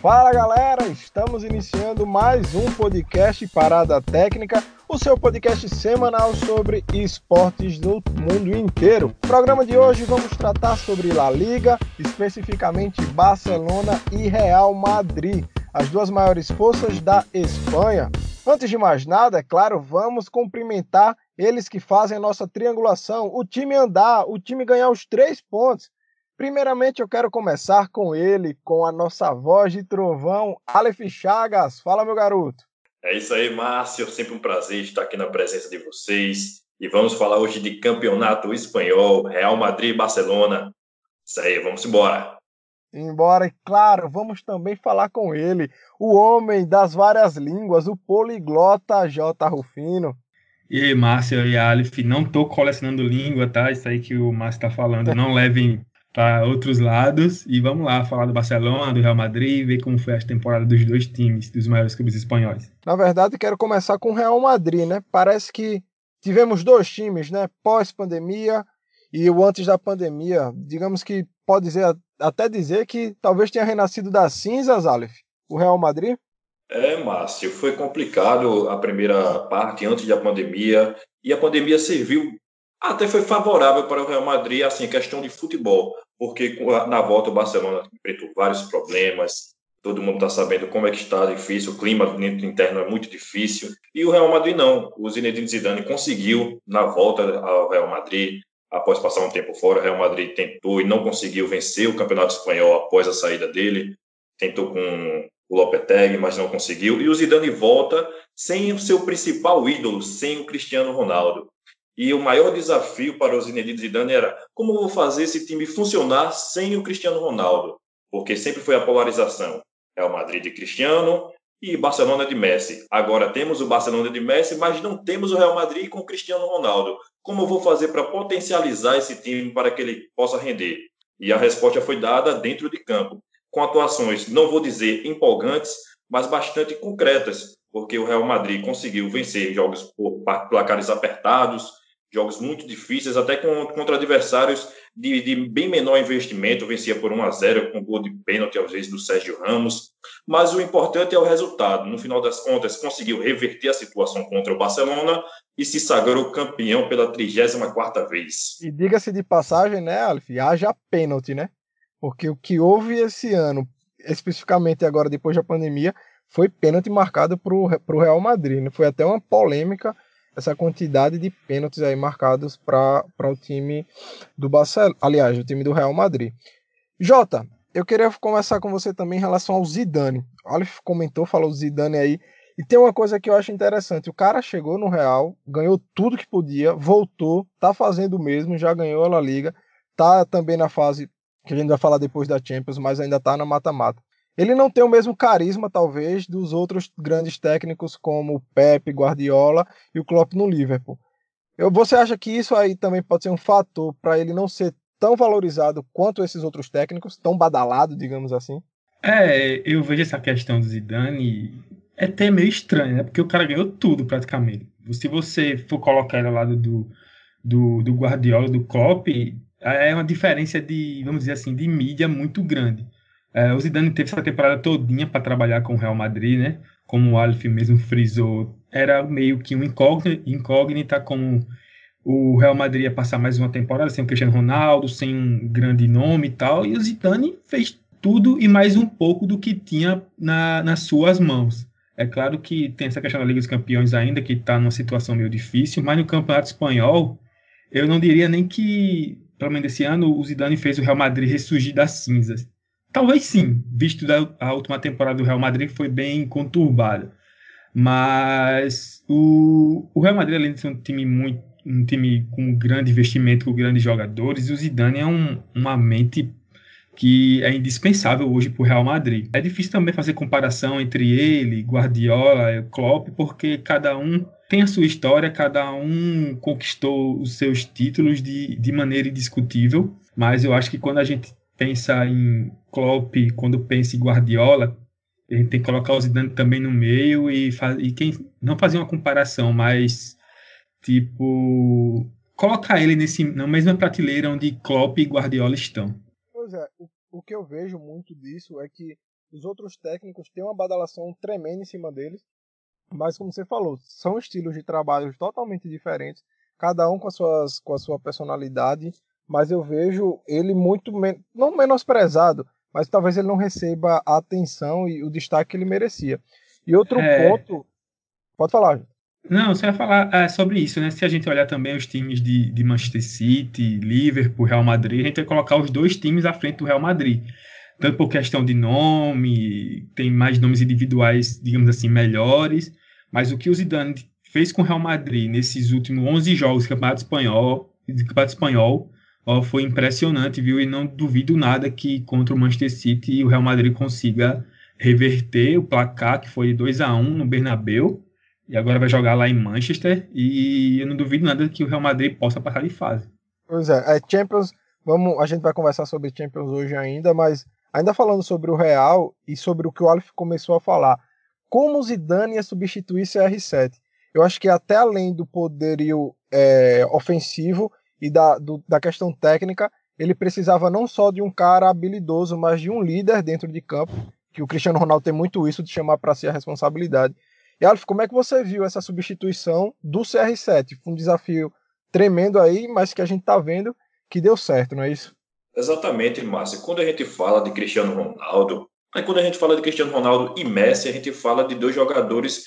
Fala galera, estamos iniciando mais um podcast Parada Técnica, o seu podcast semanal sobre esportes do mundo inteiro. No programa de hoje vamos tratar sobre La Liga, especificamente Barcelona e Real Madrid, as duas maiores forças da Espanha. Antes de mais nada, é claro, vamos cumprimentar eles que fazem a nossa triangulação, o time andar, o time ganhar os três pontos. Primeiramente, eu quero começar com ele, com a nossa voz de trovão, Aleph Chagas. Fala, meu garoto. É isso aí, Márcio. Sempre um prazer estar aqui na presença de vocês. E vamos falar hoje de campeonato espanhol, Real Madrid e Barcelona. Isso aí, vamos embora. Embora, e claro, vamos também falar com ele, o homem das várias línguas, o poliglota J. Rufino. E aí, Márcio e Aleph, não tô colecionando língua, tá? Isso aí que o Márcio tá falando. Não levem para outros lados e vamos lá falar do Barcelona, do Real Madrid, ver como foi a temporada dos dois times, dos maiores clubes espanhóis. Na verdade, quero começar com o Real Madrid, né? Parece que tivemos dois times, né? Pós-pandemia e o antes da pandemia. Digamos que pode dizer, até dizer que talvez tenha renascido das cinzas, Aleph, o Real Madrid. É, Márcio, foi complicado a primeira parte antes da pandemia e a pandemia serviu até foi favorável para o Real Madrid, assim, questão de futebol, porque na volta o Barcelona enfrentou vários problemas, todo mundo está sabendo como é que está difícil, o clima interno é muito difícil, e o Real Madrid não, o Zinedine Zidane conseguiu, na volta ao Real Madrid, após passar um tempo fora, o Real Madrid tentou e não conseguiu vencer o Campeonato Espanhol após a saída dele, tentou com o Lopetegui, mas não conseguiu, e o Zidane volta sem o seu principal ídolo, sem o Cristiano Ronaldo. E o maior desafio para o Zinedine Zidane era como vou fazer esse time funcionar sem o Cristiano Ronaldo? Porque sempre foi a polarização. Real Madrid de Cristiano e Barcelona de Messi. Agora temos o Barcelona de Messi, mas não temos o Real Madrid com o Cristiano Ronaldo. Como vou fazer para potencializar esse time para que ele possa render? E a resposta foi dada dentro de campo, com atuações, não vou dizer empolgantes, mas bastante concretas, porque o Real Madrid conseguiu vencer jogos por placares apertados, jogos muito difíceis, até contra adversários de, de, bem menor investimento, vencia por 1 a 0 com gol de pênalti às vezes do Sérgio Ramos, mas o importante é o resultado. No final das contas, conseguiu reverter a situação contra o Barcelona e se sagrou campeão pela 34ª vez. E diga-se de passagem, né, Alf, haja pênalti, né? Porque o que houve esse ano, especificamente agora depois da pandemia, foi pênalti marcado para o Real Madrid. Né? Foi até uma polêmica essa quantidade de pênaltis aí marcados para o time do Barcelona, aliás, o time do Real Madrid. Jota, eu queria conversar com você também em relação ao Zidane. O Aleph comentou, falou Zidane aí, e tem uma coisa que eu acho interessante, o cara chegou no Real, ganhou tudo que podia, voltou, tá fazendo o mesmo, já ganhou a La Liga, tá também na fase que a gente vai falar depois da Champions, mas ainda tá na mata-mata. Ele não tem o mesmo carisma, talvez, dos outros grandes técnicos como o Pep, Guardiola e o Klopp no Liverpool. Eu, você acha que isso aí também pode ser um fator para ele não ser tão valorizado quanto esses outros técnicos, tão badalado, digamos assim? É, eu vejo essa questão do Zidane é até meio estranho, né? Porque o cara ganhou tudo praticamente. Se você for colocar ele ao lado do, do, do Guardiola, do Klopp, é uma diferença de, vamos dizer assim, de mídia muito grande. É, o Zidane teve essa temporada todinha para trabalhar com o Real Madrid, né? Como o Alf mesmo frisou, era meio que um incógnita, incógnita como o Real Madrid ia passar mais uma temporada sem o Cristiano Ronaldo, sem um grande nome e tal, e o Zidane fez tudo e mais um pouco do que tinha na, nas suas mãos. É claro que tem essa questão da Liga dos Campeões ainda, que está numa situação meio difícil, mas no Campeonato Espanhol, eu não diria nem que, pelo menos esse ano, o Zidane fez o Real Madrid ressurgir das cinzas. Talvez sim, visto da, a última temporada do Real Madrid que foi bem conturbada. Mas o, o Real Madrid, além de ser um time muito um time com grande investimento, com grandes jogadores, o Zidane é um, uma mente que é indispensável hoje para o Real Madrid. É difícil também fazer comparação entre ele, Guardiola, e Klopp, porque cada um tem a sua história, cada um conquistou os seus títulos de, de maneira indiscutível, mas eu acho que quando a gente pensa em Klopp, quando pensa em Guardiola, a gente tem que colocar o Zidane também no meio e, faz, e quem não fazer uma comparação, mas tipo colocar ele nesse na mesma prateleira onde Klopp e Guardiola estão. Pois é, o, o que eu vejo muito disso é que os outros técnicos têm uma badalação tremenda em cima deles. Mas como você falou, são estilos de trabalho totalmente diferentes, cada um com, as suas, com a sua personalidade, mas eu vejo ele muito, men não menosprezado, mas talvez ele não receba a atenção e o destaque que ele merecia. E outro é... ponto. Pode falar. Não, você vai falar é, sobre isso, né? Se a gente olhar também os times de, de Manchester City, Liverpool, Real Madrid, a gente vai colocar os dois times à frente do Real Madrid. Tanto por questão de nome, tem mais nomes individuais, digamos assim, melhores, mas o que o Zidane fez com o Real Madrid nesses últimos 11 jogos do Campeonato Espanhol, do Campeonato Espanhol ó, foi impressionante, viu? E não duvido nada que contra o Manchester City o Real Madrid consiga reverter o placar que foi 2 a 1 no Bernabeu e agora vai jogar lá em Manchester e eu não duvido nada que o Real Madrid possa passar de fase. Pois é, é Champions, vamos, a gente vai conversar sobre Champions hoje ainda, mas ainda falando sobre o Real e sobre o que o Alf começou a falar, como o Zidane ia substituir CR7? Eu acho que até além do poderio é, ofensivo e da, do, da questão técnica, ele precisava não só de um cara habilidoso, mas de um líder dentro de campo, que o Cristiano Ronaldo tem muito isso de chamar para si a responsabilidade. E Alf, como é que você viu essa substituição do CR7? Foi um desafio tremendo aí, mas que a gente está vendo que deu certo, não é isso? Exatamente, Márcio. Quando a gente fala de Cristiano Ronaldo, aí quando a gente fala de Cristiano Ronaldo e Messi, a gente fala de dois jogadores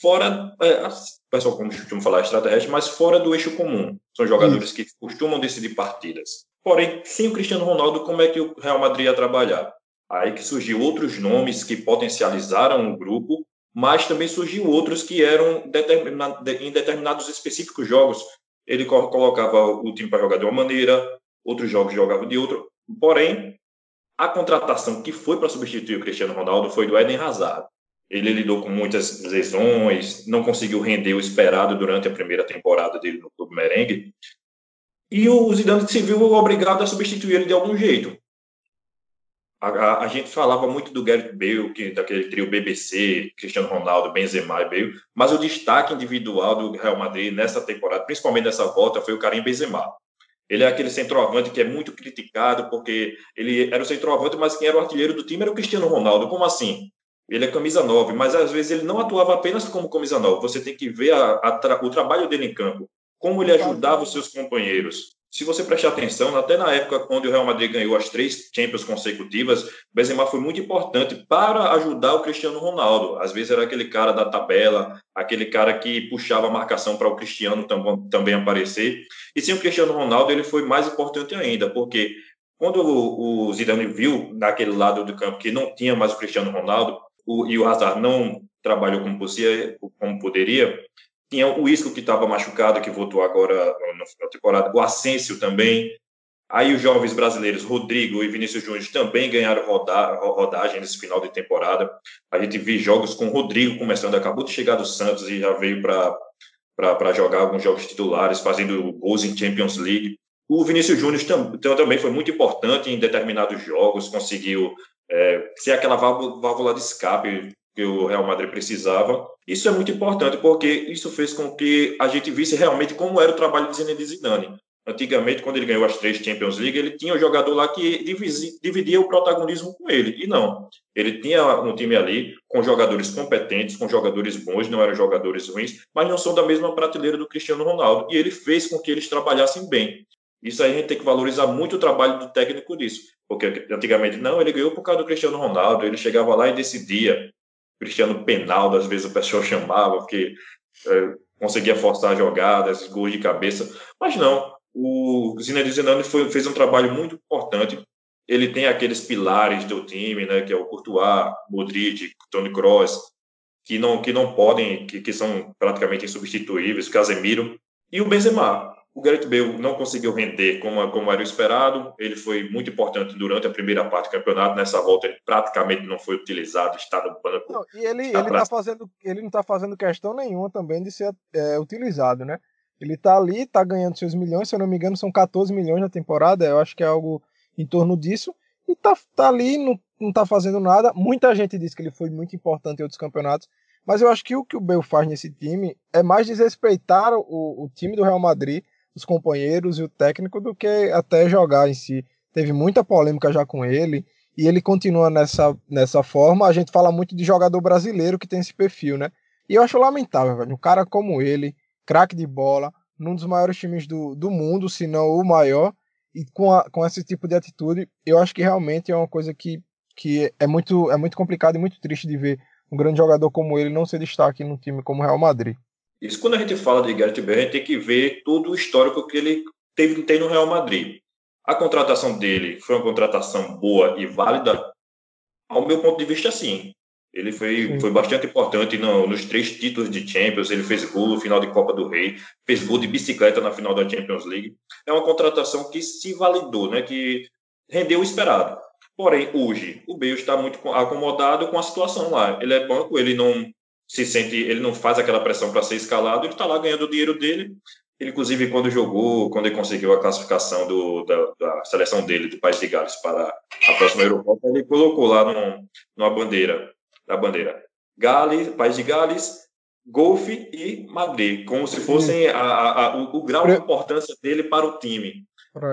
fora, é, pessoal como costuma falar extraterrestre, mas fora do eixo comum. São jogadores Isso. que costumam decidir partidas. Porém, sem o Cristiano Ronaldo, como é que o Real Madrid ia trabalhar? Aí que surgiu outros nomes que potencializaram o grupo, mas também surgiu outros que eram em determinados específicos jogos. Ele colocava o time para jogar de uma maneira, outros jogos jogava de outra. Porém, a contratação que foi para substituir o Cristiano Ronaldo foi do Eden Hazard. Ele lidou com muitas lesões, não conseguiu render o esperado durante a primeira temporada dele no Clube Merengue. E o Zidane se viu obrigado a substituir ele de algum jeito. A, a, a, gente falava muito do Gareth Bale, que, daquele trio BBC, Cristiano Ronaldo, Benzema e Bale, mas o destaque individual do Real Madrid nessa temporada, principalmente nessa volta, foi o Karim Benzema. Ele é aquele centroavante que é muito criticado porque ele era o centroavante, mas quem era o artilheiro do time era o Cristiano Ronaldo. Como assim? Ele é camisa 9, mas às vezes ele não atuava apenas como camisa 9. Você tem que ver a, a tra o trabalho dele em campo, como ele ajudava os seus companheiros. Se você prestar atenção, até na época quando o Real Madrid ganhou as três Champions consecutivas, Benzema foi muito importante para ajudar o Cristiano Ronaldo. Às vezes era aquele cara da tabela, aquele cara que puxava a marcação para o Cristiano tam também aparecer. E sem o Cristiano Ronaldo, ele foi mais importante ainda, porque quando o, o Zidane viu naquele lado do campo que não tinha mais o Cristiano Ronaldo, o, e o Hazard não trabalhou como, podia, como poderia. Tinha o Isco que estava machucado, que voltou agora no final da temporada, o Asensio também. Aí os jovens brasileiros, Rodrigo e Vinícius Júnior, também ganharam roda, rodagem nesse final de temporada. A gente viu jogos com o Rodrigo começando, acabou de chegar do Santos e já veio para jogar alguns jogos titulares, fazendo gols em Champions League. O Vinícius Júnior tam, também foi muito importante em determinados jogos, conseguiu é, ser aquela válvula de escape que o Real Madrid precisava. Isso é muito importante, porque isso fez com que a gente visse realmente como era o trabalho de Zinedine Zidane. Antigamente, quando ele ganhou as três Champions League, ele tinha um jogador lá que dividia o protagonismo com ele. E não. Ele tinha um time ali com jogadores competentes, com jogadores bons, não eram jogadores ruins, mas não são da mesma prateleira do Cristiano Ronaldo. E ele fez com que eles trabalhassem bem. Isso aí a gente tem que valorizar muito o trabalho do técnico disso. Porque antigamente, não, ele ganhou por causa do Cristiano Ronaldo, ele chegava lá e decidia. Cristiano Penaldo, às vezes o pessoal chamava, porque é, conseguia forçar jogadas, gols de cabeça. Mas não, o Zinedine Zidane foi, fez um trabalho muito importante. Ele tem aqueles pilares do time, né, que é o Courtois, Modric, Toni Kroos, que não que não podem, que, que são praticamente insubstituíveis, Casemiro e o Benzema. O Gareth Bale não conseguiu render como, como era esperado. Ele foi muito importante durante a primeira parte do campeonato. Nessa volta, ele praticamente não foi utilizado, está no banco. Não, e ele, ele, pra... tá fazendo, ele não está fazendo questão nenhuma também de ser é, utilizado, né? Ele está ali, está ganhando seus milhões, se eu não me engano, são 14 milhões na temporada. Eu acho que é algo em torno disso. E está tá ali, não, não tá fazendo nada. Muita gente diz que ele foi muito importante em outros campeonatos. Mas eu acho que o que o Bale faz nesse time é mais desrespeitar o, o time do Real Madrid os companheiros e o técnico do que até jogar em si. Teve muita polêmica já com ele e ele continua nessa, nessa forma. A gente fala muito de jogador brasileiro que tem esse perfil, né? E eu acho lamentável, velho. Um cara como ele, craque de bola, num dos maiores times do, do mundo, se não o maior, e com, a, com esse tipo de atitude, eu acho que realmente é uma coisa que, que é, muito, é muito complicado e muito triste de ver um grande jogador como ele não ser destaque num time como o Real Madrid. Isso quando a gente fala de Gareth Bale, a gente tem que ver todo o histórico que ele teve, tem no Real Madrid. A contratação dele foi uma contratação boa e válida? Ao meu ponto de vista, sim. Ele foi, foi bastante importante no, nos três títulos de Champions. Ele fez gol no final de Copa do Rei, fez gol de bicicleta na final da Champions League. É uma contratação que se validou, né? que rendeu o esperado. Porém, hoje, o Bale está muito acomodado com a situação lá. Ele é banco, ele não se sente, ele não faz aquela pressão para ser escalado, ele está lá ganhando o dinheiro dele. Ele, inclusive, quando jogou, quando ele conseguiu a classificação do, da, da, seleção dele, do País de Gales, para a próxima Eurocopa, ele colocou lá no, numa bandeira, na bandeira, Gales, País de Gales, Golfe e Madrid, como se fossem a, a, a, o, o, grau de importância dele para o time.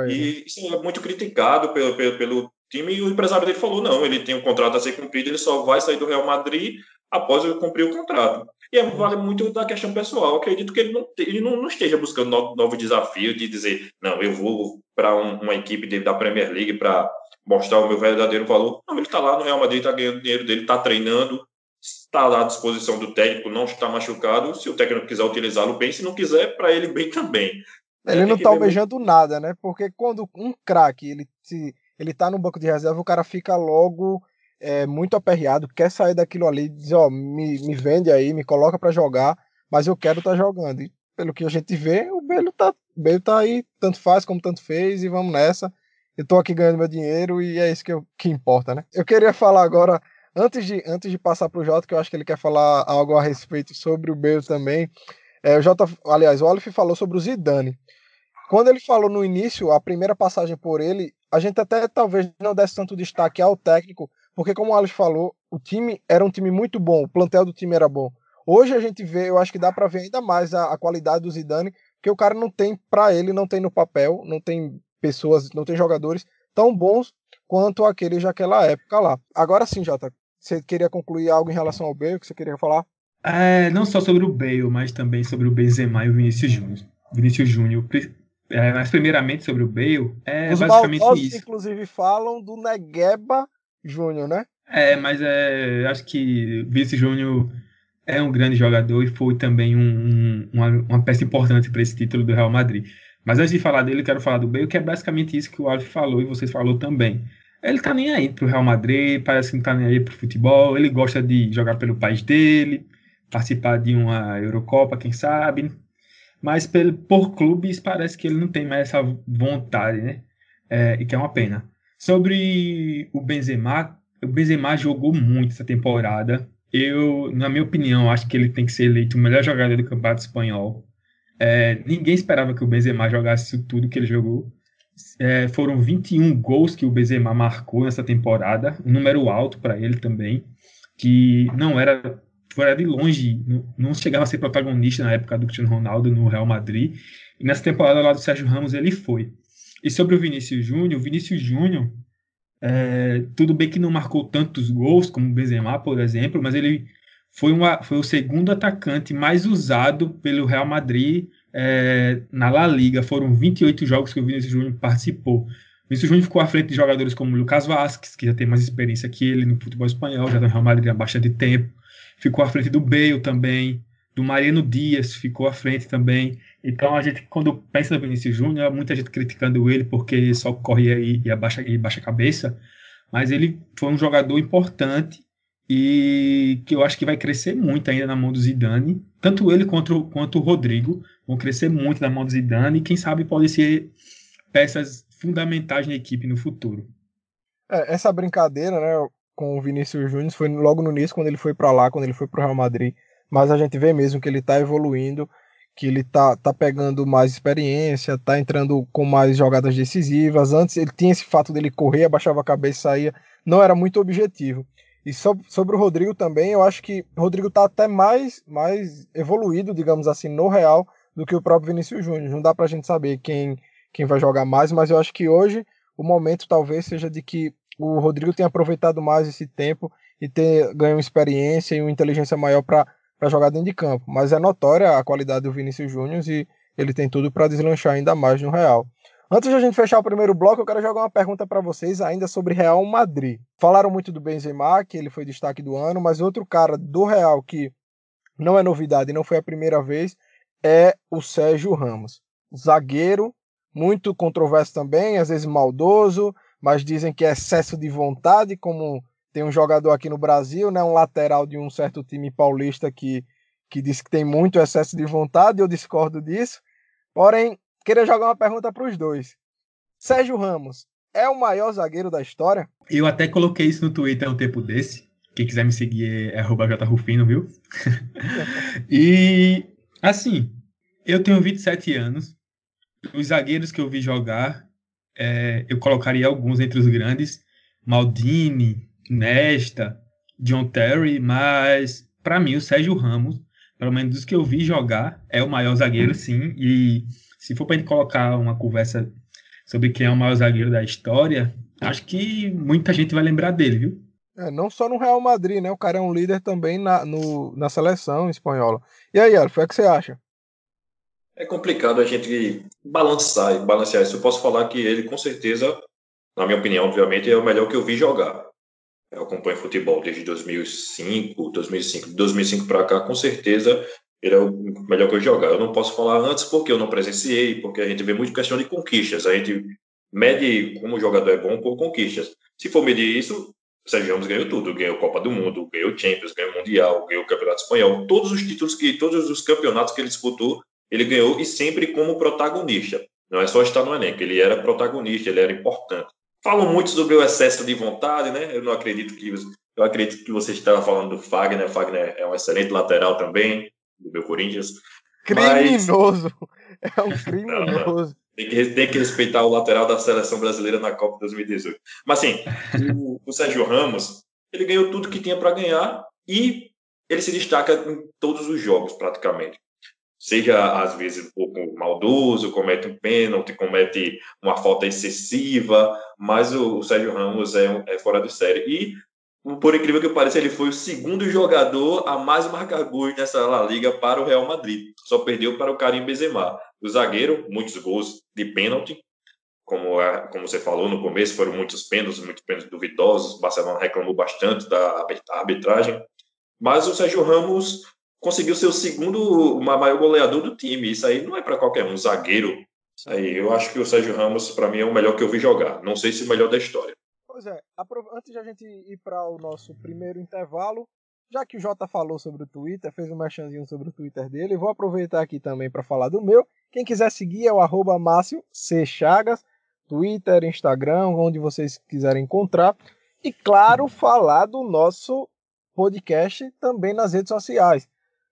E isso é muito criticado pelo, pelo, pelo time, e o empresário dele falou, não, ele tem um contrato a ser cumprido, ele só vai sair do Real Madrid após ele cumprir o contrato. E é, vale muito da questão pessoal. Eu acredito que ele não, ele não, não esteja buscando novo, novo desafio de dizer, não, eu vou para um, uma equipe da Premier League para mostrar o meu verdadeiro valor. Não, ele está lá no Real Madrid, está ganhando dinheiro dele, está treinando, está lá à disposição do técnico, não está machucado. Se o técnico quiser utilizá-lo bem, se não quiser, para ele bem também. Ele é, não está almejando muito... nada, né? Porque quando um craque ele, se, ele tá no banco de reserva, o cara fica logo é, muito aperreado, quer sair daquilo ali, diz, ó, me, me vende aí, me coloca para jogar, mas eu quero estar tá jogando. E pelo que a gente vê, o Belo tá, tá aí, tanto faz como tanto fez, e vamos nessa. Eu tô aqui ganhando meu dinheiro e é isso que, eu, que importa, né? Eu queria falar agora, antes de, antes de passar pro Jota, que eu acho que ele quer falar algo a respeito sobre o Belo também. É, o Jota, aliás, o Olive falou sobre o Zidane. Quando ele falou no início, a primeira passagem por ele, a gente até talvez não desse tanto destaque ao técnico, porque como o Alex falou, o time era um time muito bom, o plantel do time era bom. Hoje a gente vê, eu acho que dá para ver ainda mais a, a, qualidade do Zidane, que o cara não tem para ele, não tem no papel, não tem pessoas, não tem jogadores tão bons quanto aqueles daquela época lá. Agora sim, Jota, você queria concluir algo em relação ao Bale que você queria falar? É, não só sobre o Bale, mas também sobre o Benzema e o Vinícius Júnior. Vinícius Júnior, é, mas primeiramente sobre o Bale, é Os basicamente isso. inclusive falam do Negueba Júnior, né? É, mas é, acho que Vinícius Júnior é um grande jogador e foi também um, um, uma, uma, peça importante para esse título do Real Madrid. Mas antes de falar dele, quero falar do Bale, que é basicamente isso que o Alves falou e vocês falou também. Ele tá nem aí pro Real Madrid, parece que não tá nem aí pro futebol, ele gosta de jogar pelo país dele, participar de uma Eurocopa, quem sabe. Mas por, por clubes parece que ele não tem mais essa vontade, né? É, e que é uma pena. Sobre o Benzema, o Benzema jogou muito essa temporada. Eu, na minha opinião, acho que ele tem que ser eleito o melhor jogador do Campeonato Espanhol. É, ninguém esperava que o Benzema jogasse isso tudo que ele jogou. É, foram 21 gols que o Benzema marcou nessa temporada, um número alto para ele também, que não era fora de longe, não, não chegava a ser protagonista na época do Cristiano Ronaldo no Real Madrid. E nessa temporada lá do Sérgio Ramos ele foi. E sobre o Vinícius Júnior, o Vinícius Júnior, é, tudo bem que não marcou tantos gols como o Benzema, por exemplo, mas ele foi, uma, foi o segundo atacante mais usado pelo Real Madrid é, na La Liga. Foram 28 jogos que o Vinícius Júnior participou. O Vinícius Júnior ficou à frente de jogadores como o Lucas Vasquez, que já tem mais experiência que ele no futebol espanhol, já está no Real Madrid há bastante tempo. Ficou à frente do Bale também, do Mariano Dias ficou à frente também. Então a gente, quando pensa no Vinícius Júnior, muita gente criticando ele porque só corre e, e, abaixa, e baixa a cabeça, mas ele foi um jogador importante e que eu acho que vai crescer muito ainda na mão do Zidane. Tanto ele quanto, quanto o Rodrigo vão crescer muito na mão do Zidane e quem sabe podem ser peças fundamentais na equipe no futuro. É, essa brincadeira, né, com o Vinícius Júnior foi logo no início quando ele foi para lá, quando ele foi para o Real Madrid, mas a gente vê mesmo que ele está evoluindo que ele tá, tá pegando mais experiência, tá entrando com mais jogadas decisivas. Antes ele tinha esse fato dele correr, abaixava a cabeça e saía, não era muito objetivo. E sobre, sobre o Rodrigo também, eu acho que o Rodrigo tá até mais, mais evoluído, digamos assim, no Real do que o próprio Vinícius Júnior. Não dá pra gente saber quem, quem vai jogar mais, mas eu acho que hoje o momento talvez seja de que o Rodrigo tem aproveitado mais esse tempo e ter ganho experiência e uma inteligência maior para jogar dentro de campo. Mas é notória a qualidade do Vinícius Júnior e ele tem tudo para deslanchar ainda mais no Real. Antes de a gente fechar o primeiro bloco, eu quero jogar uma pergunta para vocês ainda sobre Real Madrid. Falaram muito do Benzema, que ele foi destaque do ano, mas outro cara do Real que não é novidade, não foi a primeira vez, é o Sérgio Ramos. Zagueiro, muito controverso também, às vezes maldoso, mas dizem que é excesso de vontade, como tem um jogador aqui no Brasil, né, um lateral de um certo time paulista que, que diz que tem muito excesso de vontade, eu discordo disso. Porém, queria jogar uma pergunta para os dois. Sérgio Ramos é o maior zagueiro da história? Eu até coloquei isso no Twitter um tempo desse. Quem quiser me seguir é jrufino, viu? e, assim, eu tenho 27 anos. Os zagueiros que eu vi jogar, é, eu colocaria alguns entre os grandes. Maldini, Nesta, John Terry, mas para mim o Sérgio Ramos, pelo menos dos que eu vi jogar, é o maior zagueiro, sim. E se for para gente colocar uma conversa sobre quem é o maior zagueiro da história, acho que muita gente vai lembrar dele, viu? É, não só no Real Madrid, né? O cara é um líder também na, no, na seleção espanhola. E aí, Alf, o que você acha? É complicado a gente balançar e balancear isso. Eu posso falar que ele, com certeza, na minha opinião, obviamente, é o melhor que eu vi jogar. Eu acompanho futebol desde 2005, 2005, 2005 para cá, com certeza ele é o melhor que eu jogar. Eu não posso falar antes porque eu não presenciei, porque a gente vê muito questão de conquistas. A gente mede como o jogador é bom por conquistas. Se for medir isso, Sérgio Ramos ganhou tudo. Ganhou Copa do Mundo, ganhou Champions, ganhou Mundial, ganhou Campeonato Espanhol. Todos os títulos que, todos os campeonatos que ele disputou, ele ganhou e sempre como protagonista. Não é só estar no elenco, ele era protagonista, ele era importante. Falam muito sobre o excesso de vontade, né? Eu não acredito que eu acredito que você estava falando do Fagner. O Fagner é um excelente lateral também do meu Corinthians. Criminoso! Mas... É um criminoso. Tem que, tem que respeitar o lateral da seleção brasileira na Copa 2018. Mas assim, o, o Sérgio Ramos, ele ganhou tudo que tinha para ganhar e ele se destaca em todos os jogos, praticamente. Seja, às vezes, um pouco maldoso, comete um pênalti, comete uma falta excessiva, mas o, Sérgio Ramos é, é fora de série. E por incrível que pareça, ele foi o segundo jogador a mais marcar gols nessa La Liga para o Real Madrid. Só perdeu para o Karim Benzema. O zagueiro, muitos gols de pênalti, como, como você falou no começo, foram muitos pênaltis, muitos pênaltis duvidosos. O Barcelona reclamou bastante da arbitragem. Mas o Sérgio Ramos conseguiu ser o segundo maior goleador do time. Isso aí não é para qualquer um. Zagueiro, isso aí, eu acho que o Sérgio Ramos, para mim, é o melhor que eu vi jogar. Não sei se o melhor da história. Pois é, antes de a gente ir para o nosso primeiro intervalo, já que o Jota falou sobre o Twitter, fez um merchanzinho sobre o Twitter dele, vou aproveitar aqui também para falar do meu. Quem quiser seguir é o arroba Márcio C. Chagas, Twitter, Instagram, onde vocês quiserem encontrar. E claro, falar do nosso podcast também nas redes sociais.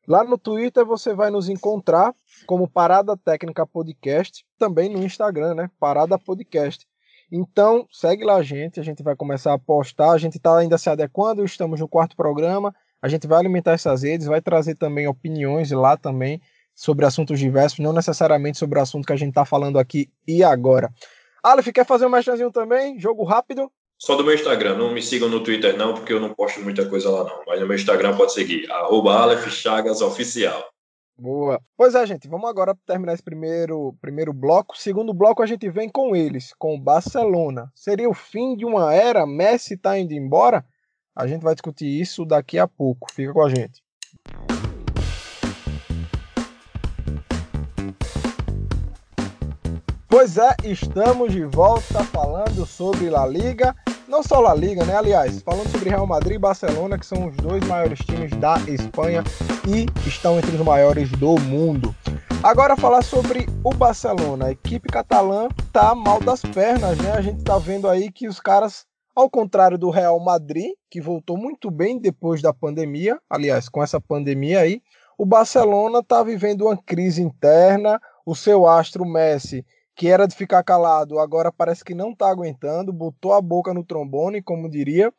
Lá no Twitter você vai nos encontrar como Parada Técnica Podcast, também no Instagram, né? Parada Podcast. Então, segue lá a gente, a gente vai começar a postar, a gente está ainda se adequando, estamos no quarto programa, a gente vai alimentar essas redes, vai trazer também opiniões lá também sobre assuntos diversos, não necessariamente sobre o assunto que a gente está falando aqui e agora. Aleph, quer fazer um mestrezinho também? Jogo rápido? Só do meu Instagram, não me sigam no Twitter não, porque eu não posto muita coisa lá não, mas no meu Instagram pode seguir, arroba Chagas Oficial. Boa. Pois é, gente, vamos agora terminar esse primeiro, primeiro bloco. Segundo bloco, a gente vem com eles, com o Barcelona. Seria o fim de uma era? Messi está indo embora? A gente vai discutir isso daqui a pouco. Fica com a gente. Pois é, estamos de volta falando sobre La Liga não só La Liga, né? Aliás, falando sobre Real Madrid e Barcelona, que são os dois maiores times da Espanha e estão entre os maiores do mundo. Agora falar sobre o Barcelona. A equipe catalã tá mal das pernas, né? A gente tá vendo aí que os caras, ao contrário do Real Madrid, que voltou muito bem depois da pandemia, aliás, com essa pandemia aí, o Barcelona tá vivendo uma crise interna. O seu astro Messi que era de ficar calado, agora parece que não está aguentando, botou a boca no trombone, como diria,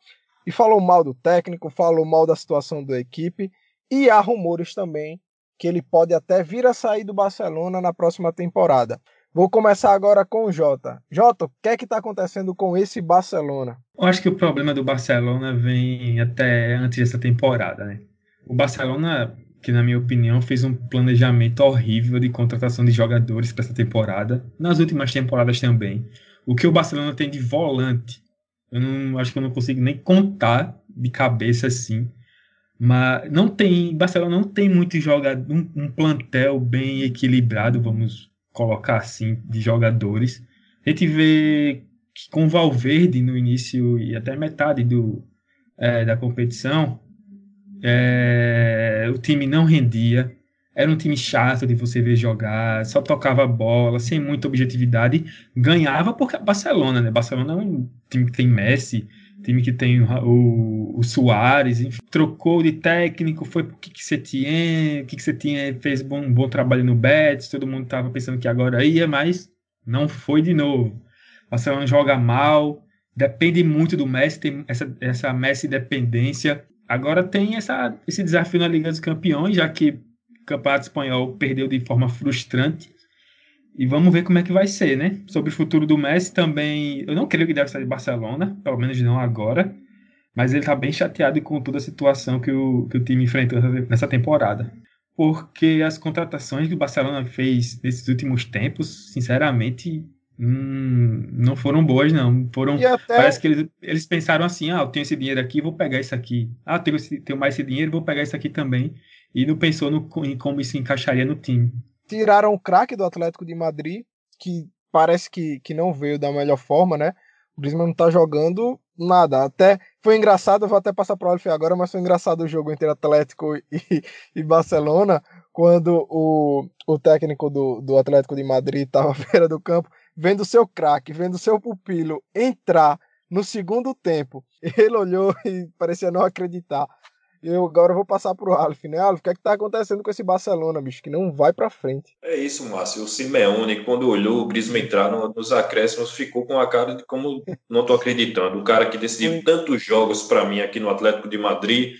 e falou mal do técnico, falou mal da situação da equipe, e há rumores também que ele pode até vir a sair do Barcelona na próxima temporada. Vou começar agora com o Jota. Jota, o que é que está acontecendo com esse Barcelona? Eu acho que o problema do Barcelona vem até antes dessa temporada, né? O Barcelona, que na minha opinião fez um planejamento horrível de contratação de jogadores para essa temporada, nas últimas temporadas também. O que o Barcelona tem de volante, eu não acho que eu não consigo nem contar de cabeça assim. Mas não tem, Barcelona não tem muito jogador, um, um plantel bem equilibrado, vamos colocar assim, de jogadores. A gente vê que com Valverde no início e até metade do, é, da competição, é, o time não rendia. Era um time chato de você ver jogar, só tocava bola, sem muita objetividade. Ganhava porque Barcelona, né? Barcelona é um time que tem Messi, time que tem o, o Soares, enfim, trocou de técnico, foi pro que você tinha, o que você tinha fez bom, um bom trabalho no Betis, todo mundo estava pensando que agora ia, mas não foi de novo. Barcelona joga mal, depende muito do Messi, tem essa, essa Messi dependência. Agora tem essa, esse desafio na Liga dos Campeões, já que o Campeonato Espanhol perdeu de forma frustrante e vamos ver como é que vai ser, né? Sobre o futuro do Messi também, eu não creio que deve sair de Barcelona, pelo menos não agora. Mas ele tá bem chateado com toda a situação que o, que o time enfrentou nessa temporada. Porque as contratações que o Barcelona fez nesses últimos tempos, sinceramente, hum, não foram boas, não. Foram, até... Parece que eles, eles pensaram assim: ah, eu tenho esse dinheiro aqui, vou pegar isso aqui. Ah, tenho, esse, tenho mais esse dinheiro, vou pegar isso aqui também. E não pensou no, em como isso encaixaria no time tiraram o craque do Atlético de Madrid, que parece que, que não veio da melhor forma, né? O Griezmann não tá jogando nada. Até foi engraçado, eu vou até passar para o Alf agora, mas foi engraçado o jogo entre Atlético e, e Barcelona, quando o, o técnico do, do Atlético de Madrid estava à beira do campo, vendo seu craque, vendo seu pupilo entrar no segundo tempo. Ele olhou e parecia não acreditar. Eu agora vou passar pro Alf, né? Alf, o que é que tá acontecendo com esse Barcelona, bicho? Que não vai pra frente. É isso, Márcio. O Simeone, quando olhou o Griezmann entrar nos acréscimos, ficou com a cara de como não tô acreditando. O cara que decidiu tantos jogos para mim aqui no Atlético de Madrid,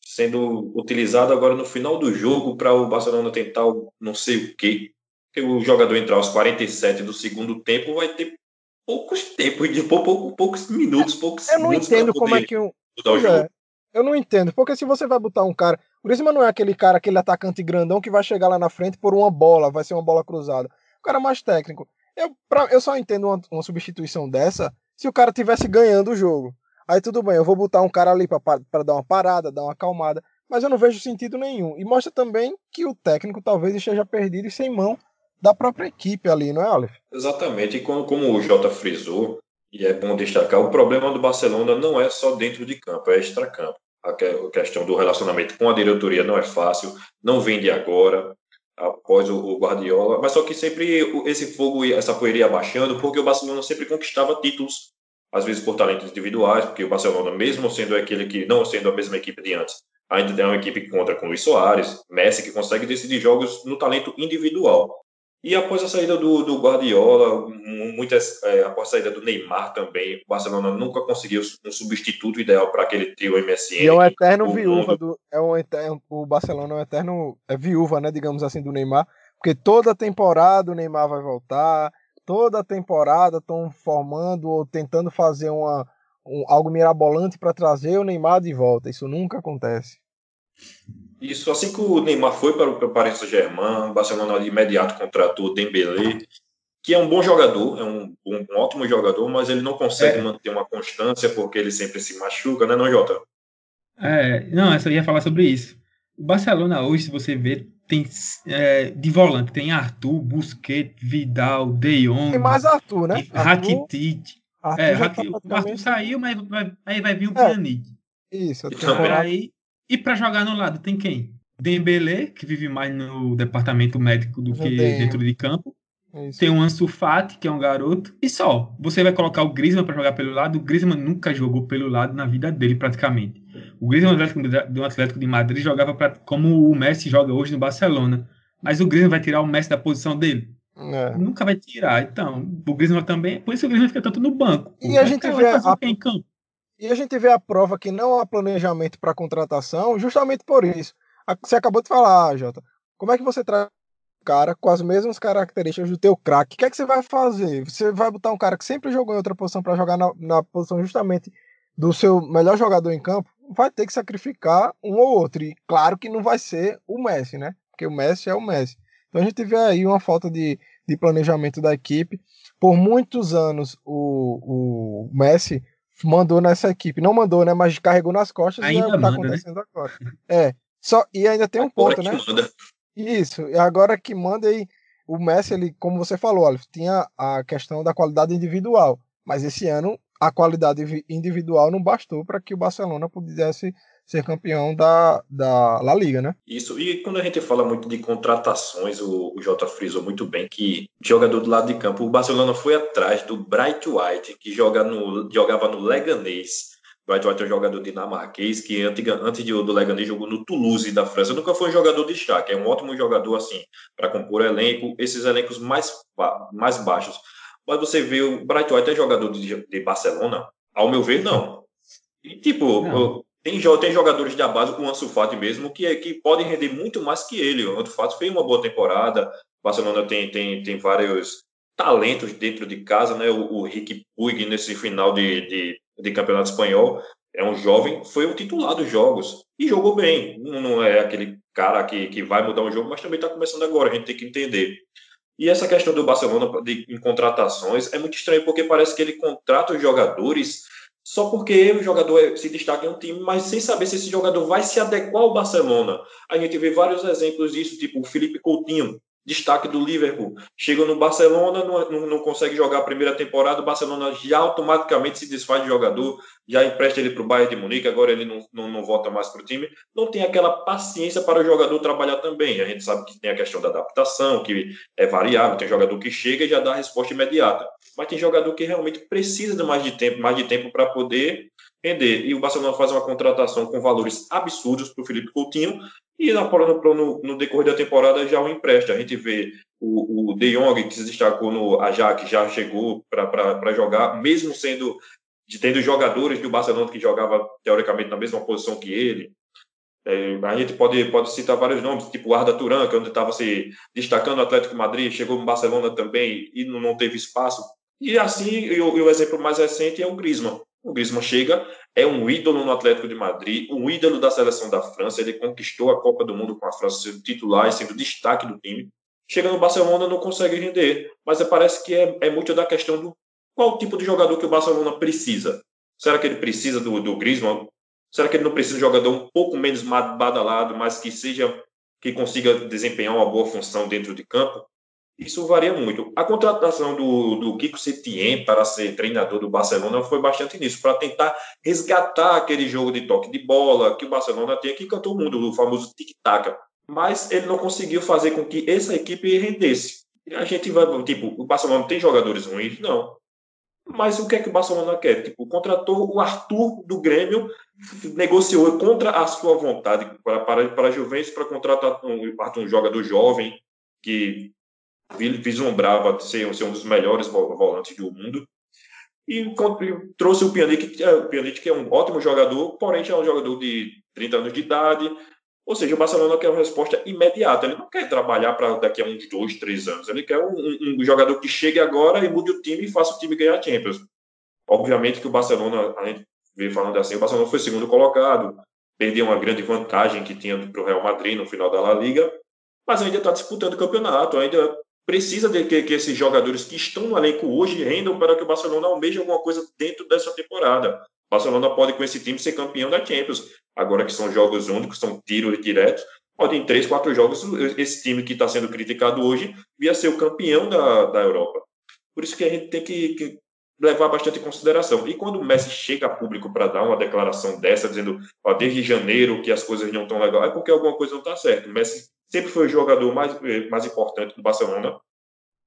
sendo utilizado agora no final do jogo para o Barcelona tentar o não sei o quê. O jogador entrar aos 47 do segundo tempo vai ter poucos tempos, de poucos, poucos minutos, poucos Eu não entendo como é que um. É. Eu não entendo, porque se você vai botar um cara. O Griezmann não é aquele cara, aquele atacante grandão que vai chegar lá na frente por uma bola, vai ser uma bola cruzada. O cara é mais técnico. Eu, pra, eu só entendo uma, uma, substituição dessa se o cara tivesse ganhando o jogo. Aí tudo bem, eu vou botar um cara ali para dar uma parada, dar uma acalmada, mas eu não vejo sentido nenhum. E mostra também que o técnico talvez esteja perdido e sem mão da própria equipe ali, não é, Aleph? Exatamente, e como, como o Jota frisou, e é bom destacar, o problema do Barcelona não é só dentro de campo, é extra-campo. A questão do relacionamento com a diretoria não é fácil, não vem de agora, após o Guardiola, mas só que sempre esse fogo, essa poeira ia baixando, porque o Barcelona sempre conquistava títulos, às vezes por talentos individuais, porque o Barcelona, mesmo sendo aquele que, não sendo a mesma equipe de antes, ainda tem uma equipe que conta com Luiz Soares, Messi, que consegue decidir jogos no talento individual. E após a saída do, do Guardiola, muitas, é, após a saída do Neymar também, o Barcelona nunca conseguiu um substituto ideal para aquele trio MSN. E é um eterno viúva do. É um eterno, o Barcelona é um eterno. É viúva, né, digamos assim, do Neymar. Porque toda temporada o Neymar vai voltar, toda temporada estão formando ou tentando fazer uma, um, algo mirabolante para trazer o Neymar de volta. Isso nunca acontece. Isso, assim que o Neymar foi para o Paris Saint-Germain, o Barcelona de imediato contratou o Dembélé, que é um bom jogador, é um, um, um ótimo jogador, mas ele não consegue é. manter uma constância porque ele sempre se machuca, né, não, Jota? É, não, eu só ia falar sobre isso. O Barcelona hoje, se você ver, tem é, de volante, tem Arthur, Busquets, Vidal, De Jong. Tem mais Arthur, né? Rakitic. Arthur, é, tá praticamente... Arthur saiu, mas vai, aí vai vir o é. Pjanic. Isso. Então, aí, e para jogar no lado tem quem? Dembele, que vive mais no departamento médico do que dentro de campo. Isso. Tem o Ansu Fati, que é um garoto. E só, você vai colocar o Griezmann para jogar pelo lado. O Griezmann nunca jogou pelo lado na vida dele, praticamente. O Griezmann do Atlético de Madrid jogava pra, como o Messi joga hoje no Barcelona. Mas o Griezmann vai tirar o Messi da posição dele? É. Nunca vai tirar. Então, o Griezmann também. Por isso o Griezmann fica tanto no banco. E a gente vê a, em campo. E a gente vê a prova que não há planejamento para contratação justamente por isso. Você acabou de falar, Jota. Como é que você traz cara com as mesmas características do teu craque, o que é que você vai fazer? Você vai botar um cara que sempre jogou em outra posição para jogar na, na posição justamente do seu melhor jogador em campo? Vai ter que sacrificar um ou outro. E claro que não vai ser o Messi, né? Porque o Messi é o Messi. Então a gente vê aí uma falta de, de planejamento da equipe. Por muitos anos o, o Messi mandou nessa equipe. Não mandou, né? Mas carregou nas costas ainda tá acontecendo né? agora. É. Só, e ainda tem um agora ponto, né? Manda. Isso, e agora que manda aí, o Messi, ele, como você falou, Alf, tinha a questão da qualidade individual, mas esse ano a qualidade individual não bastou para que o Barcelona pudesse ser campeão da, da La Liga, né? Isso, e quando a gente fala muito de contratações, o, o Jota frisou muito bem que jogador do lado de campo, o Barcelona foi atrás do Bright White, que joga no, jogava no Leganês, Bright White é um jogador dinamarquês que antiga, antes de, do Leganés jogou no Toulouse da França. Nunca foi um jogador de destaque, é um ótimo jogador assim para compor elenco, esses elencos mais, mais baixos. Mas você vê o Bright White é jogador de, de Barcelona? Ao meu ver, não. E, tipo. Tem, tem jogadores da base, com o Ansu Fati mesmo, que, que podem render muito mais que ele. O Ansu Fati fez uma boa temporada. O Barcelona tem, tem, tem vários talentos dentro de casa, né? O, o Rick Puig nesse final de, de de campeonato espanhol, é um jovem, foi o titular dos jogos e jogou bem. Não é aquele cara que, que vai mudar o jogo, mas também está começando agora, a gente tem que entender. E essa questão do Barcelona de, em contratações é muito estranho, porque parece que ele contrata os jogadores só porque o jogador se destaca em um time, mas sem saber se esse jogador vai se adequar ao Barcelona. A gente vê vários exemplos disso, tipo o Felipe Coutinho, destaque do Liverpool. Chega no Barcelona, não, não, consegue jogar a primeira temporada, o Barcelona já automaticamente se desfaz de jogador, já empresta ele para o Bayern de Munique, agora ele não, não, não volta mais para o time. Não tem aquela paciência para o jogador trabalhar também. A gente sabe que tem a questão da adaptação, que é variável, tem jogador que chega e já dá a resposta imediata. Mas tem jogador que realmente precisa de mais de tempo, mais de tempo para poder render. E o Barcelona faz uma contratação com valores absurdos para o Felipe Coutinho e na, no, no, decorrer da temporada já o empresta. A gente vê o, o De Jong, que se destacou no Ajax, já chegou para jogar, mesmo sendo de tendo jogadores do Barcelona que jogava teoricamente na mesma posição que ele. É, a gente pode, pode citar vários nomes, tipo Arda Turan, que onde estava se destacando no Atlético Madrid, chegou no Barcelona também e não, não teve espaço. E assim, e o, e o exemplo mais recente é o Griezmann. O Griezmann chega, é um ídolo no Atlético de Madrid, um ídolo da seleção da França. Ele conquistou a Copa do Mundo com a França, sendo titular e sendo destaque do time. Chega no Barcelona, não consegue render. Mas parece que é, é muito da questão do qual tipo de jogador que o Barcelona precisa. Será que ele precisa do, do Griezmann? Será que ele não precisa de um jogador um pouco menos badalado, mas que seja que consiga desempenhar uma boa função dentro de campo? Isso varia muito. A contratação do, do Kiko Setien para ser treinador do Barcelona foi bastante nisso, para tentar resgatar aquele jogo de toque de bola que o Barcelona tem aqui, cantou o mundo, o famoso tic-tac. Mas ele não conseguiu fazer com que essa equipe rendesse. A gente vai, tipo, o Barcelona tem jogadores ruins? Não. Mas o que é que o Barcelona quer? Tipo, contratou o Arthur do Grêmio, negociou contra a sua vontade para, para, para a Juventus para contratar um, um jogador jovem que vislumbrava ser, ser um dos melhores volantes do mundo. E trouxe o Pjanic, é, o que é um ótimo jogador, porém é um jogador de 30 anos de idade. Ou seja, o Barcelona quer uma resposta imediata. Ele não quer trabalhar para daqui a uns dois, três anos. Ele quer um, um, um, jogador que chegue agora e mude o time e faça o time ganhar Champions. Obviamente que o Barcelona, a gente veio falando assim, o Barcelona foi segundo colocado, perdeu uma grande vantagem que tinha para o Real Madrid no final da La Liga, mas ainda está disputando o campeonato, ainda precisa de que, que, esses jogadores que estão no elenco hoje rendam para que o Barcelona almeje alguma coisa dentro dessa temporada. O Barcelona pode, com esse time, ser campeão da Champions. Agora que são jogos únicos, são tiros diretos, pode em três, quatro jogos, esse time que está sendo criticado hoje via ser o campeão da, da Europa. Por isso que a gente tem que, que levar bastante em consideração. E quando o Messi chega a público para dar uma declaração dessa, dizendo ó, desde janeiro que as coisas não estão legais, é porque alguma coisa não está certa. O Messi sempre foi o jogador mais, eh, mais importante do Barcelona,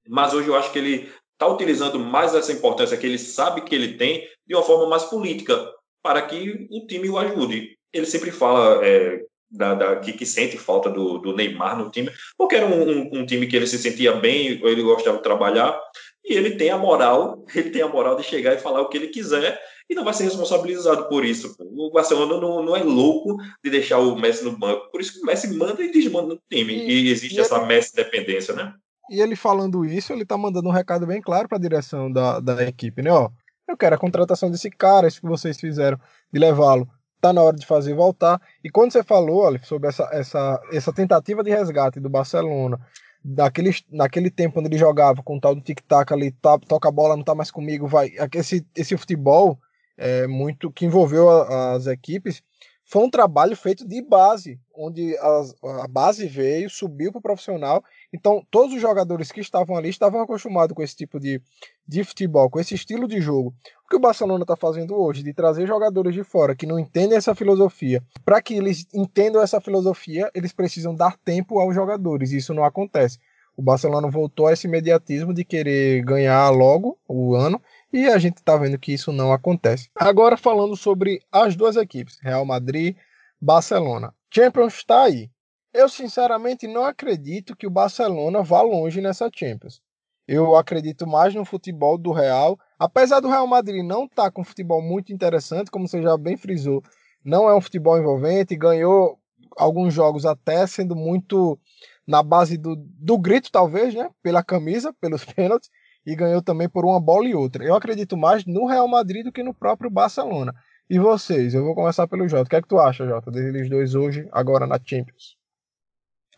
mas hoje eu acho que ele está utilizando mais essa importância que ele sabe que ele tem de uma forma mais política, para que o time o ajude. Ele sempre fala, é, da, da que, que, sente falta do, do, Neymar no time, porque era um, um, um, time que ele se sentia bem, ele gostava de trabalhar, e ele tem a moral, ele tem a moral de chegar e falar o que ele quiser e não vai ser responsabilizado por isso. O Barcelona não, não é louco de deixar o Messi no banco, por isso que o Messi manda e desmanda no time, e, e existe e essa ele... Messi dependência, né? E ele falando isso, ele tá mandando um recado bem claro para a direção da, da equipe, né? Ó, eu quero a contratação desse cara, isso que vocês fizeram de levá-lo tá na hora de fazer voltar. E quando você falou, olha, sobre essa, essa, essa tentativa de resgate do Barcelona, daquele, naquele tempo onde ele jogava com o tal do tic-tac ali, tá, toca a bola, não tá mais comigo, vai. Esse, esse futebol é, muito que envolveu a, as equipes foi um trabalho feito de base, onde a base veio, subiu para o profissional. Então, todos os jogadores que estavam ali estavam acostumados com esse tipo de, de futebol, com esse estilo de jogo. O que o Barcelona está fazendo hoje, de trazer jogadores de fora que não entendem essa filosofia, para que eles entendam essa filosofia, eles precisam dar tempo aos jogadores. E isso não acontece. O Barcelona voltou a esse imediatismo de querer ganhar logo o ano e a gente está vendo que isso não acontece. Agora falando sobre as duas equipes, Real Madrid, Barcelona. Champions está aí. Eu sinceramente não acredito que o Barcelona vá longe nessa Champions. Eu acredito mais no futebol do Real, apesar do Real Madrid não estar tá com futebol muito interessante, como você já bem frisou, não é um futebol envolvente, ganhou alguns jogos até sendo muito na base do, do grito, talvez, né? Pela camisa, pelos pênaltis e ganhou também por uma bola e outra. Eu acredito mais no Real Madrid do que no próprio Barcelona. E vocês? Eu vou começar pelo Jota. O que é que tu acha, Jota, deles dois hoje, agora na Champions?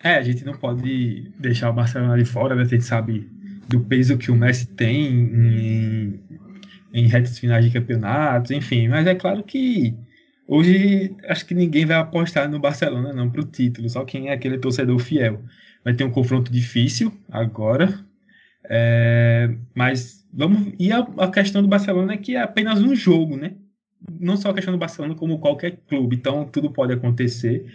É, a gente não pode deixar o Barcelona de fora, né? A gente sabe do peso que o Messi tem em, em retas finais de campeonatos, enfim. Mas é claro que hoje acho que ninguém vai apostar no Barcelona não para o título, só quem é aquele torcedor fiel. Vai ter um confronto difícil agora, é, mas vamos. E a, a, questão do Barcelona é que é apenas um jogo, né? Não só a questão do Barcelona, como qualquer clube. Então tudo pode acontecer.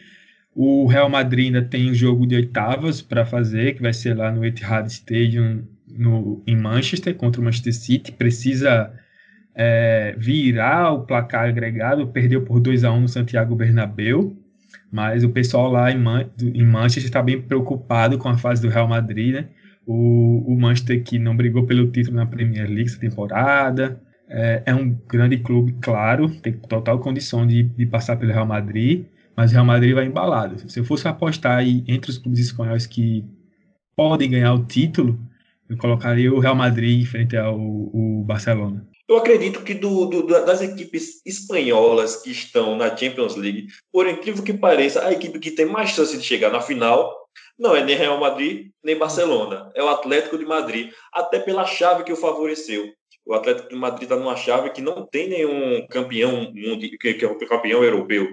O Real Madrid ainda tem um jogo de oitavas para fazer, que vai ser lá no Etihad Stadium no, em Manchester contra o Manchester City. Precisa é, virar o placar agregado. Perdeu por 2 a 1 no Santiago Bernabéu. Mas o pessoal lá em, Man em Manchester está bem preocupado com a fase do Real Madrid, né? O, o Manchester que não brigou pelo título na Premier League essa temporada. É, é um grande clube, claro, tem total condição de, de passar pelo Real Madrid, mas o Real Madrid vai embalado. Se eu fosse apostar aí entre os clubes espanhóis que podem ganhar o título, eu colocaria o Real Madrid frente ao Barcelona. Eu acredito que do, do, das equipes espanholas que estão na Champions League, por incrível que pareça, a equipe que tem mais chance de chegar na final não é nem Real Madrid, nem Barcelona. É o Atlético de Madrid, até pela chave que o favoreceu. O Atlético de Madrid está numa chave que não tem nenhum campeão que é campeão europeu.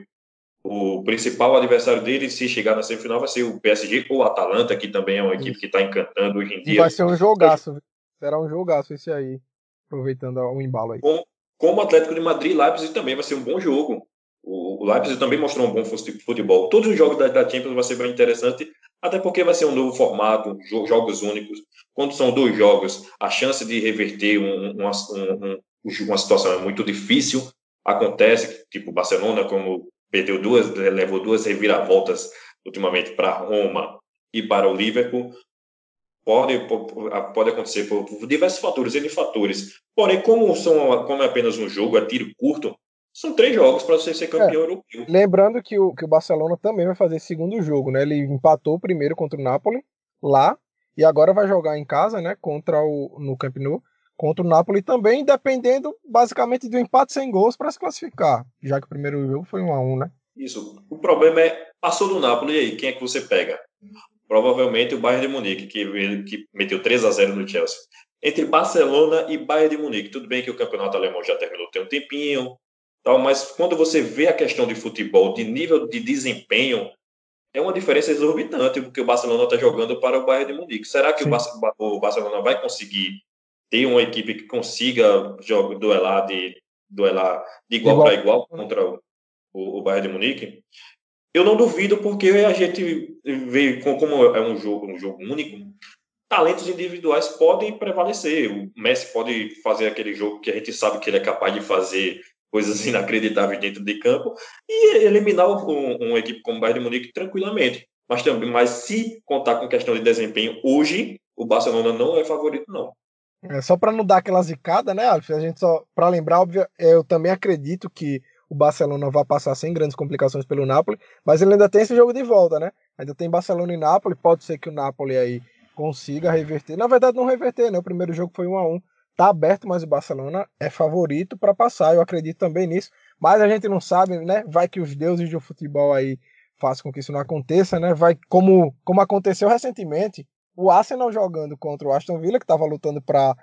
O principal adversário dele, se chegar na semifinal, vai ser o PSG ou o Atalanta, que também é uma equipe que está encantando hoje em dia. E vai ser um jogaço. Será um jogaço esse aí, aproveitando o embalo aí. Como, como o Atlético de Madrid e Leipzig também vai ser um bom jogo. O, Leipzig também mostrou um bom futebol. Todos os jogos da, da Champions vão ser bem interessantes, até porque vai ser um novo formato, jogos únicos. Quando são dois jogos, a chance de reverter um, uma, um, uma situação é muito difícil. Acontece, tipo o Barcelona, como perdeu duas, levou duas reviravoltas ultimamente para Roma e para o Liverpool. Pode, pode acontecer por, por diversos fatores, N fatores. Porém, como, são, como é apenas um jogo, é tiro curto, são três jogos para você ser campeão é, europeu. Lembrando que o, que o Barcelona também vai fazer segundo jogo, né? Ele empatou o primeiro contra o Napoli lá e agora vai jogar em casa, né? Contra o no Camp Nou, contra o Napoli também, dependendo basicamente do empate sem gols para se classificar, já que o primeiro jogo foi um a um, né? Isso. O problema é passou do Napoli e aí quem é que você pega? Provavelmente o Bayern de Munique, que, que meteu 3 a 0 no Chelsea. Entre Barcelona e Bayern de Munique, tudo bem que o campeonato alemão já terminou tem um tempinho, tal, mas quando você vê a questão de futebol, de nível de desempenho, é uma diferença exorbitante porque o Barcelona está jogando para o Bayern de Munique. Será que o Barcelona vai conseguir ter uma equipe que consiga jogar, duelar de duelar de igual, igual. para igual contra o, o, Bayern de Munique? Eu não duvido porque a gente vê como é um jogo um jogo único, talentos individuais podem prevalecer. O Messi pode fazer aquele jogo que a gente sabe que ele é capaz de fazer coisas inacreditáveis dentro de campo e eliminar um, uma equipe como o Bayern de Munique tranquilamente. Mas também, mas se contar com questão de desempenho hoje, o Barcelona não é favorito não. É, só para não dar aquela zicada, né, Alves? A gente só para lembrar, óbvio, eu também acredito que o Barcelona vai passar sem grandes complicações pelo Napoli, mas ele ainda tem esse jogo de volta, né? Ainda tem Barcelona e Napoli, pode ser que o Napoli aí consiga reverter. Na verdade, não reverter, né? O primeiro jogo foi 1 a 1 Tá aberto, mas o Barcelona é favorito para passar. Eu acredito também nisso. Mas a gente não sabe, né? Vai que os deuses do futebol aí façam com que isso não aconteça, né? Vai como, como aconteceu recentemente, o Arsenal jogando contra o Aston Villa, que estava lutando para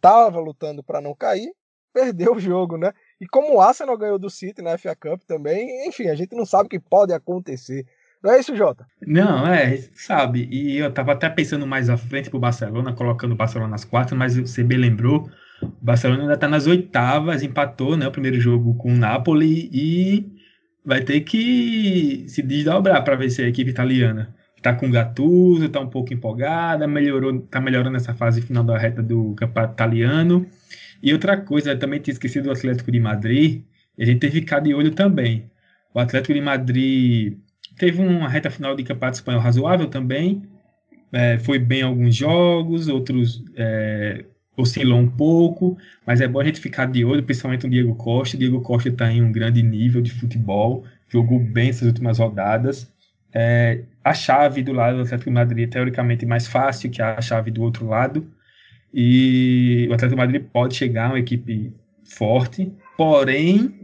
tava lutando para não cair, perdeu o jogo, né? E como o Arsenal ganhou do City na FA Cup também, enfim, a gente não sabe o que pode acontecer. Não é isso, Jota? Não, é, sabe. E eu tava até pensando mais à frente pro Barcelona, colocando o Barcelona nas quartas, mas você bem lembrou, o Barcelona ainda tá nas oitavas, empatou, né, o primeiro jogo com o Napoli e vai ter que se desdobrar para vencer a equipe italiana. Tá com Gattuso, tá um pouco empolgada, melhorou, tá melhorando essa fase final da reta do campeonato italiano. E outra coisa, também tinha esquecido do Atlético de Madrid, a gente teve que ficar de olho também. O Atlético de Madrid teve uma reta final de campeonato espanhol razoável também, é, foi bem em alguns jogos, outros é, oscilou um pouco, mas é bom a gente ficar de olho, principalmente o Diego Costa. O Diego Costa está em um grande nível de futebol, jogou bem essas últimas rodadas. É, a chave do lado do Atlético de Madrid é teoricamente mais fácil que a chave do outro lado, e o Atlético de Madrid pode chegar uma equipe forte, porém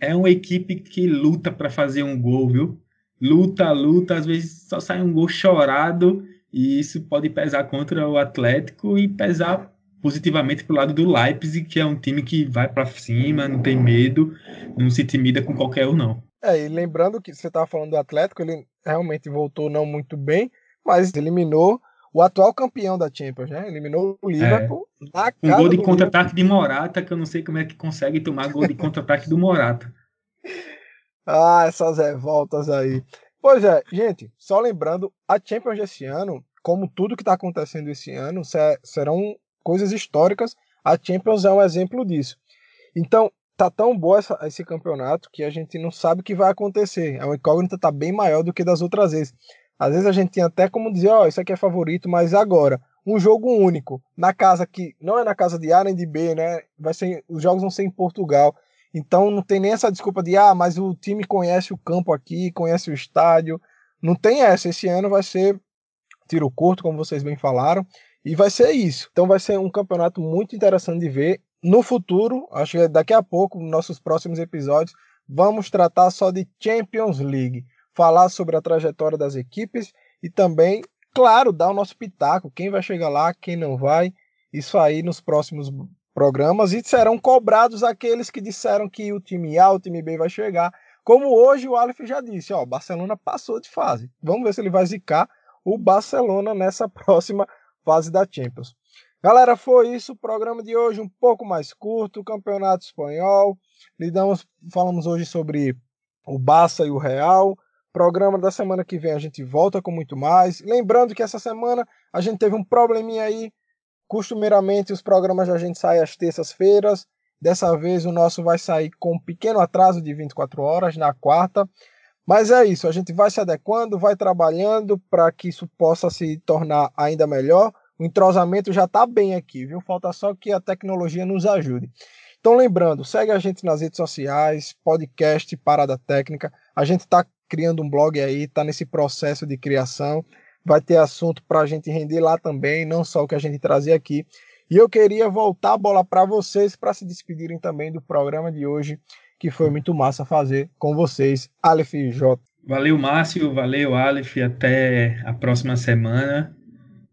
é uma equipe que luta para fazer um gol, viu? Luta, luta, às vezes só sai um gol chorado e isso pode pesar contra o Atlético e pesar positivamente para o lado do Leipzig, que é um time que vai para cima, não tem medo, não se intimida com qualquer um, não. É, e lembrando que você estava falando do Atlético, ele realmente voltou não muito bem, mas eliminou o atual campeão da Champions, né? Eliminou o Liverpool é. na casa Um gol de contra-ataque de Morata, que eu não sei como é que consegue tomar gol de contra-ataque do Morata. Ah, essas revoltas aí. Pois é, gente, só lembrando, a Champions desse ano, como tudo que está acontecendo esse ano, serão coisas históricas. A Champions é um exemplo disso. Então, tá tão bom essa, esse campeonato que a gente não sabe o que vai acontecer. A incógnita tá bem maior do que das outras vezes. Às vezes a gente tinha até como dizer, ó, oh, isso aqui é favorito, mas agora, um jogo único, na casa que não é na casa de A nem de B, né? Vai ser, os jogos vão ser em Portugal. Então não tem nem essa desculpa de, ah, mas o time conhece o campo aqui, conhece o estádio. Não tem essa. Esse ano vai ser tiro curto, como vocês bem falaram, e vai ser isso. Então vai ser um campeonato muito interessante de ver. No futuro, acho que daqui a pouco, nos nossos próximos episódios, vamos tratar só de Champions League falar sobre a trajetória das equipes e também, claro, dar o nosso pitaco, quem vai chegar lá, quem não vai, isso aí nos próximos programas e serão cobrados aqueles que disseram que o time A, o time B vai chegar. Como hoje o Aleph já disse, ó, Barcelona passou de fase. Vamos ver se ele vai zicar o Barcelona nessa próxima fase da Champions. Galera, foi isso o programa de hoje, um pouco mais curto, Campeonato Espanhol. Lidamos, falamos hoje sobre o Barça e o Real. Programa da semana que vem a gente volta com muito mais. Lembrando que essa semana a gente teve um probleminha aí. Costumeiramente os programas da gente saem às terças-feiras. Dessa vez o nosso vai sair com um pequeno atraso de 24 horas na quarta. Mas é isso, a gente vai se adequando, vai trabalhando para que isso possa se tornar ainda melhor. O entrosamento já está bem aqui, viu? Falta só que a tecnologia nos ajude. Então, lembrando, segue a gente nas redes sociais, podcast Parada Técnica. A gente está criando um blog aí, está nesse processo de criação. Vai ter assunto para a gente render lá também, não só o que a gente trazia aqui. E eu queria voltar a bola para vocês para se despedirem também do programa de hoje, que foi muito massa fazer com vocês, Aleph J. Valeu, Márcio, valeu, Aleph, até a próxima semana.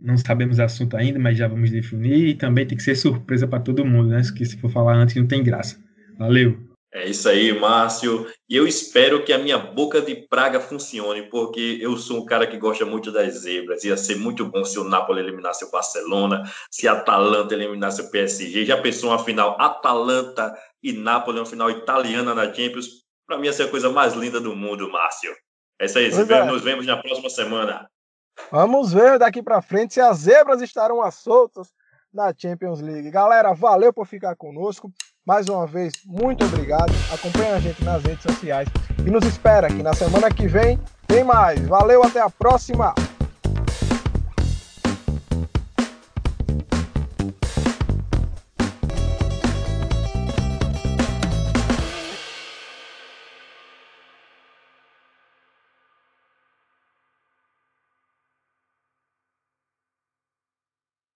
Não sabemos o assunto ainda, mas já vamos definir. E também tem que ser surpresa para todo mundo, né? Que se for falar antes não tem graça. Valeu. É isso aí, Márcio. E eu espero que a minha boca de praga funcione, porque eu sou um cara que gosta muito das zebras. Ia ser muito bom se o Napoli eliminasse o Barcelona, se a Atalanta eliminasse o PSG. Já pensou uma final Atalanta e Napoli, uma final italiana na Champions? Para mim, ia ser a coisa mais linda do mundo, Márcio. É isso aí. É. Nos vemos na próxima semana. Vamos ver daqui para frente se as zebras estarão soltas na Champions League. Galera, valeu por ficar conosco. Mais uma vez, muito obrigado. Acompanhe a gente nas redes sociais e nos espera que na semana que vem tem mais. Valeu, até a próxima!